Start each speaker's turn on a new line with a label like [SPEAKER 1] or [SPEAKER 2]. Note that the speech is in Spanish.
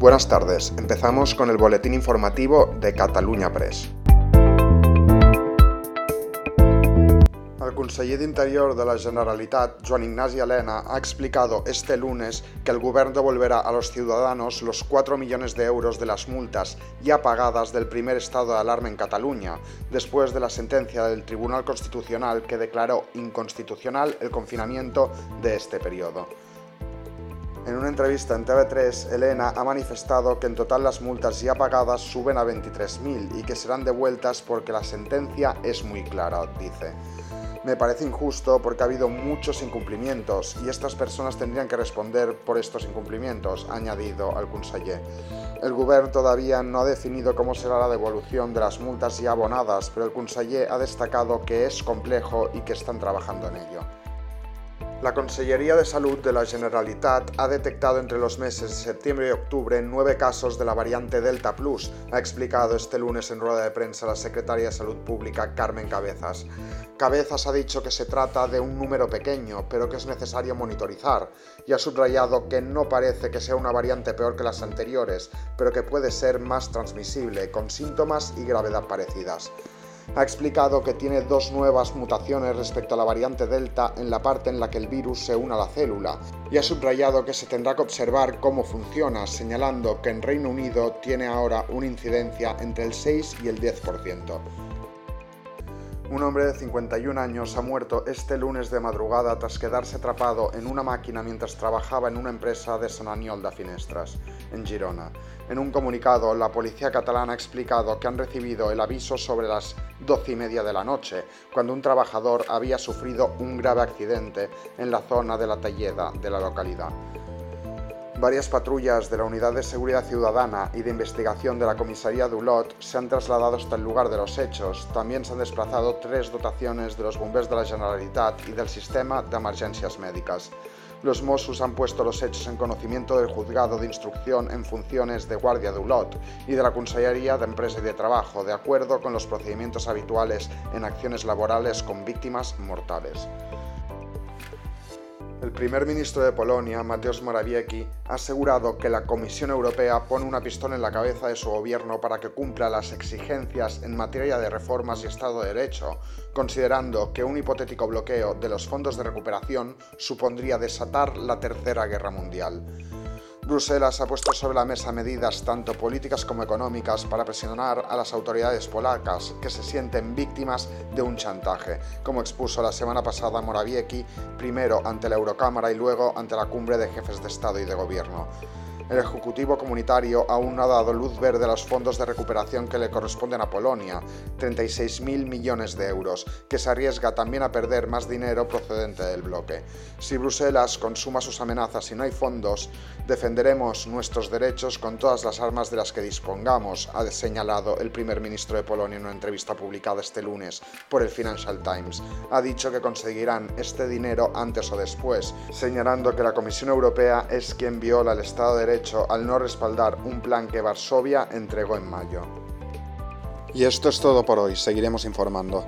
[SPEAKER 1] Buenas tardes, empezamos con el boletín informativo de Cataluña Press. El conseller d'Interior de la Generalitat, Joan Ignasi Elena, ha explicado este lunes que el Gobierno devolverá a los ciudadanos los 4 millones de euros de las multas ya pagadas del primer estado de alarma en Cataluña, después de la sentencia del Tribunal Constitucional que declaró inconstitucional el confinamiento de este periodo. En una entrevista en TV3, Elena ha manifestado que en total las multas ya pagadas suben a 23.000 y que serán devueltas porque la sentencia es muy clara, dice. Me parece injusto porque ha habido muchos incumplimientos y estas personas tendrían que responder por estos incumplimientos, ha añadido al conseller. El Gobierno todavía no ha definido cómo será la devolución de las multas ya abonadas, pero el conseller ha destacado que es complejo y que están trabajando en ello. La Consellería de Salud de la Generalitat ha detectado entre los meses de septiembre y octubre nueve casos de la variante Delta Plus, ha explicado este lunes en rueda de prensa la secretaria de Salud Pública Carmen Cabezas. Cabezas ha dicho que se trata de un número pequeño, pero que es necesario monitorizar, y ha subrayado que no parece que sea una variante peor que las anteriores, pero que puede ser más transmisible, con síntomas y gravedad parecidas ha explicado que tiene dos nuevas mutaciones respecto a la variante Delta en la parte en la que el virus se une a la célula y ha subrayado que se tendrá que observar cómo funciona, señalando que en Reino Unido tiene ahora una incidencia entre el 6 y el 10%. Un hombre de 51 años ha muerto este lunes de madrugada tras quedarse atrapado en una máquina mientras trabajaba en una empresa de San Aniol de Finestras, en Girona. En un comunicado, la policía catalana ha explicado que han recibido el aviso sobre las 12 y media de la noche, cuando un trabajador había sufrido un grave accidente en la zona de la Talleda de la localidad. Varias patrullas de la Unidad de Seguridad Ciudadana y de Investigación de la Comisaría de Ulot se han trasladado hasta el lugar de los hechos. También se han desplazado tres dotaciones de los bomberos de la Generalitat y del Sistema de Emergencias Médicas. Los Mossos han puesto los hechos en conocimiento del Juzgado de Instrucción en Funciones de Guardia de Ulot y de la Consellería de Empresa y de Trabajo, de acuerdo con los procedimientos habituales en acciones laborales con víctimas mortales. El primer ministro de Polonia, Mateusz Morawiecki, ha asegurado que la Comisión Europea pone una pistola en la cabeza de su gobierno para que cumpla las exigencias en materia de reformas y Estado de Derecho, considerando que un hipotético bloqueo de los fondos de recuperación supondría desatar la Tercera Guerra Mundial. Bruselas ha puesto sobre la mesa medidas tanto políticas como económicas para presionar a las autoridades polacas que se sienten víctimas de un chantaje, como expuso la semana pasada Morawiecki, primero ante la Eurocámara y luego ante la cumbre de jefes de Estado y de Gobierno. El Ejecutivo Comunitario aún no ha dado luz verde a los fondos de recuperación que le corresponden a Polonia, 36.000 millones de euros, que se arriesga también a perder más dinero procedente del bloque. Si Bruselas consuma sus amenazas y no hay fondos, defenderemos nuestros derechos con todas las armas de las que dispongamos, ha señalado el primer ministro de Polonia en una entrevista publicada este lunes por el Financial Times. Ha dicho que conseguirán este dinero antes o después, señalando que la Comisión Europea es quien viola el Estado de Al no respaldar un plan que Varsovia entregó en mayo. Y esto es todo por hoy, seguiremos informando.